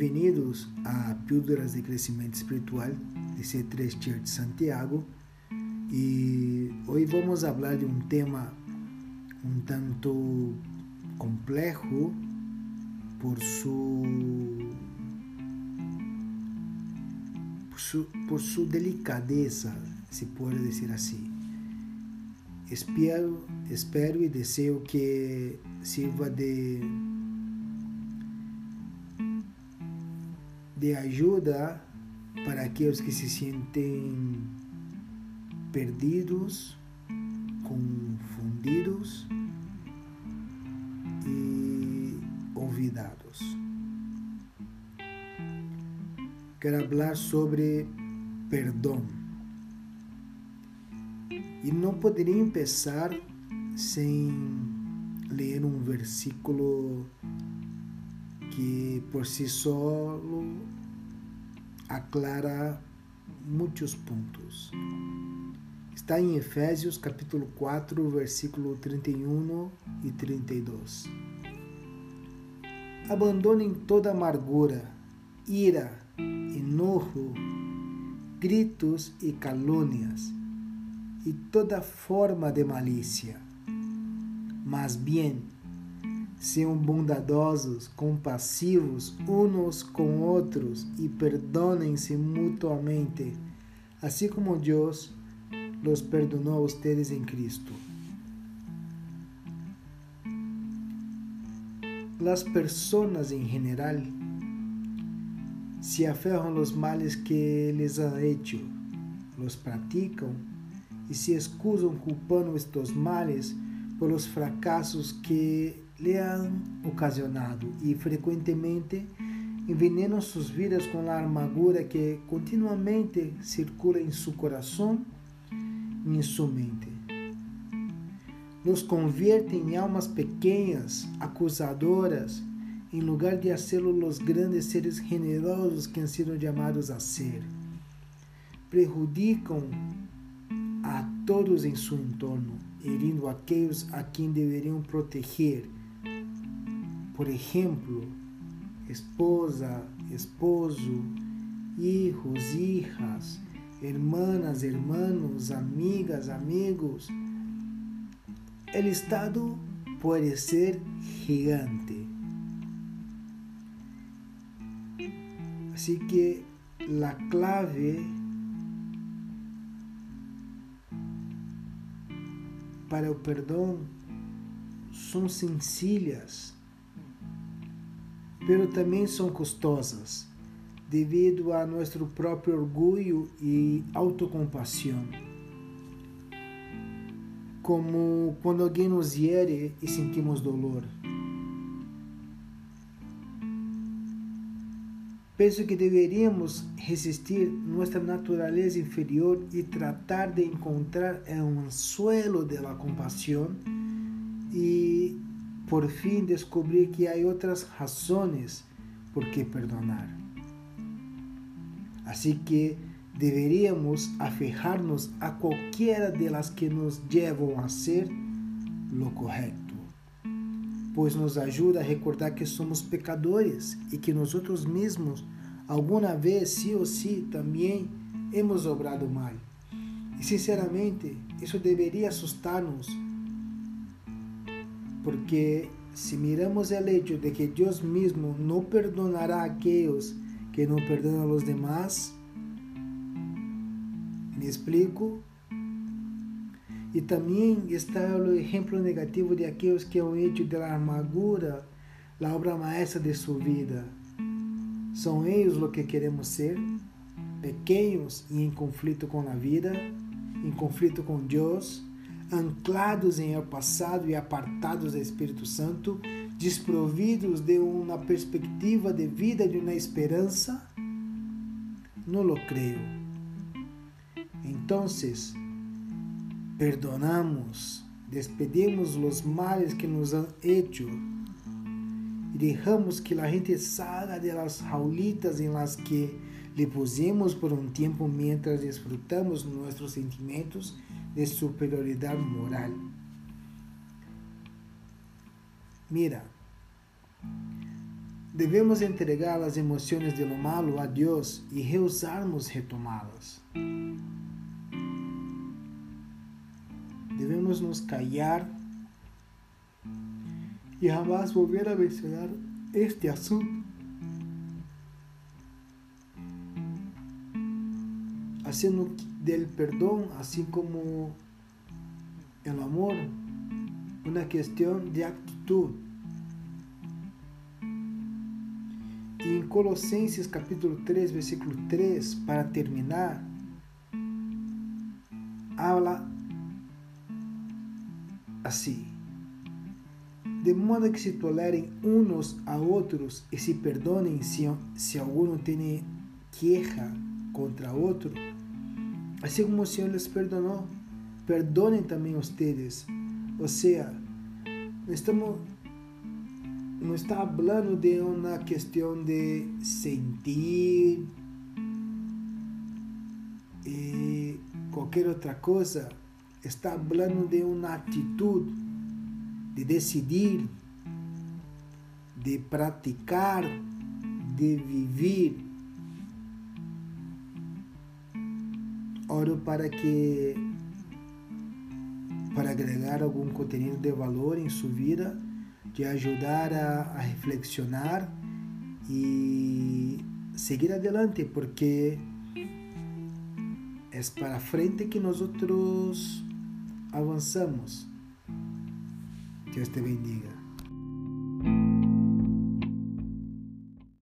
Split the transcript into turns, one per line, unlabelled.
Bem-vindos a Píldoras de Crescimento Espiritual de C3 Church Santiago e hoje vamos falar de um tema um tanto complexo por su por su, por su delicadeza, se pode dizer assim. Espero, espero e desejo que sirva de de ajuda para aqueles que se sentem perdidos, confundidos e olvidados. Quero falar sobre perdão. E não poderia começar sem ler um versículo que por si solo aclara muitos pontos. Está em Efésios capítulo 4, versículo 31 e 32. Abandonem toda amargura, ira, enojo, gritos e calúnias e toda forma de malícia. Mas bem, Sejam bondadosos, compassivos uns com outros e perdonem-se mutuamente, assim como Deus los perdonou a ustedes em Cristo. Las personas en general se aferram a los males que les han hecho, los pratican e se excusam culpando estos males por los fracasos que le han ocasionado e frequentemente envenenam suas vidas com a amargura que continuamente circula em seu coração e em sua mente. Nos convierte em almas pequenas, acusadoras, em lugar de hacerlo los grandes seres generosos que han sido chamados a ser. Prejudicam a todos em seu entorno, herindo aqueles a quem deveriam proteger por ejemplo, esposa, esposo, hijos, hijas, hermanas, hermanos, amigas, amigos. El estado puede ser gigante. Así que la clave para el perdón son sencillas pero também são custosas, devido a nosso próprio orgulho e autocompaixão. Como quando alguém nos hiere e sentimos dolor. Penso que deveríamos resistir nossa natureza inferior e tratar de encontrar um anzuelo de la compaixão e por fim descobrir que há outras razões por que perdonar. Assim que deveríamos aferrar-nos a qualquer delas que nos levam a ser lo correto, pois nos ajuda a recordar que somos pecadores e que nós outros mesmos, alguma vez, sim ou sim, também hemos obrado mal. E sinceramente, isso deveria assustar-nos porque se miramos el hecho de que Dios mismo no perdonará a aquellos que no perdonan a los demás, ¿me explico? E também está o exemplo negativo de aqueles que han hecho de la amargura a obra maestra de sua vida. São eles o que queremos ser, pequenos e em conflito com a vida, em conflito com Deus, anclados em el passado e apartados do Espírito Santo, desprovidos de uma perspectiva de vida, de uma esperança? Não lo creio. Então, perdonamos, despedimos os males que nos han hecho e deixamos que a gente salga de las jaulitas em las que le pusimos por um tempo mientras disfrutamos nossos sentimentos de superioridad moral. Mira, debemos entregar las emociones de lo malo a Dios y rehusarnos retomarlas. Debemos nos callar y jamás volver a mencionar este asunto Haciendo del perdão, assim como el amor, uma questão de atitude. E em Colossenses capítulo 3, versículo 3, para terminar, habla assim: De modo que se tolerem uns a outros e se perdonem se, se algum tem queja contra outro, assim como o Senhor les perdonou, perdonem também vocês. Ou seja, estamos não está falando de uma questão de sentir e qualquer outra coisa, está falando de uma atitude, de decidir, de praticar, de viver. Oro para que para agregar algum conteúdo de valor em sua vida de ajudar a, a reflexionar e seguir adelante, porque é para frente que nós outros avançamos. Deus te bendiga.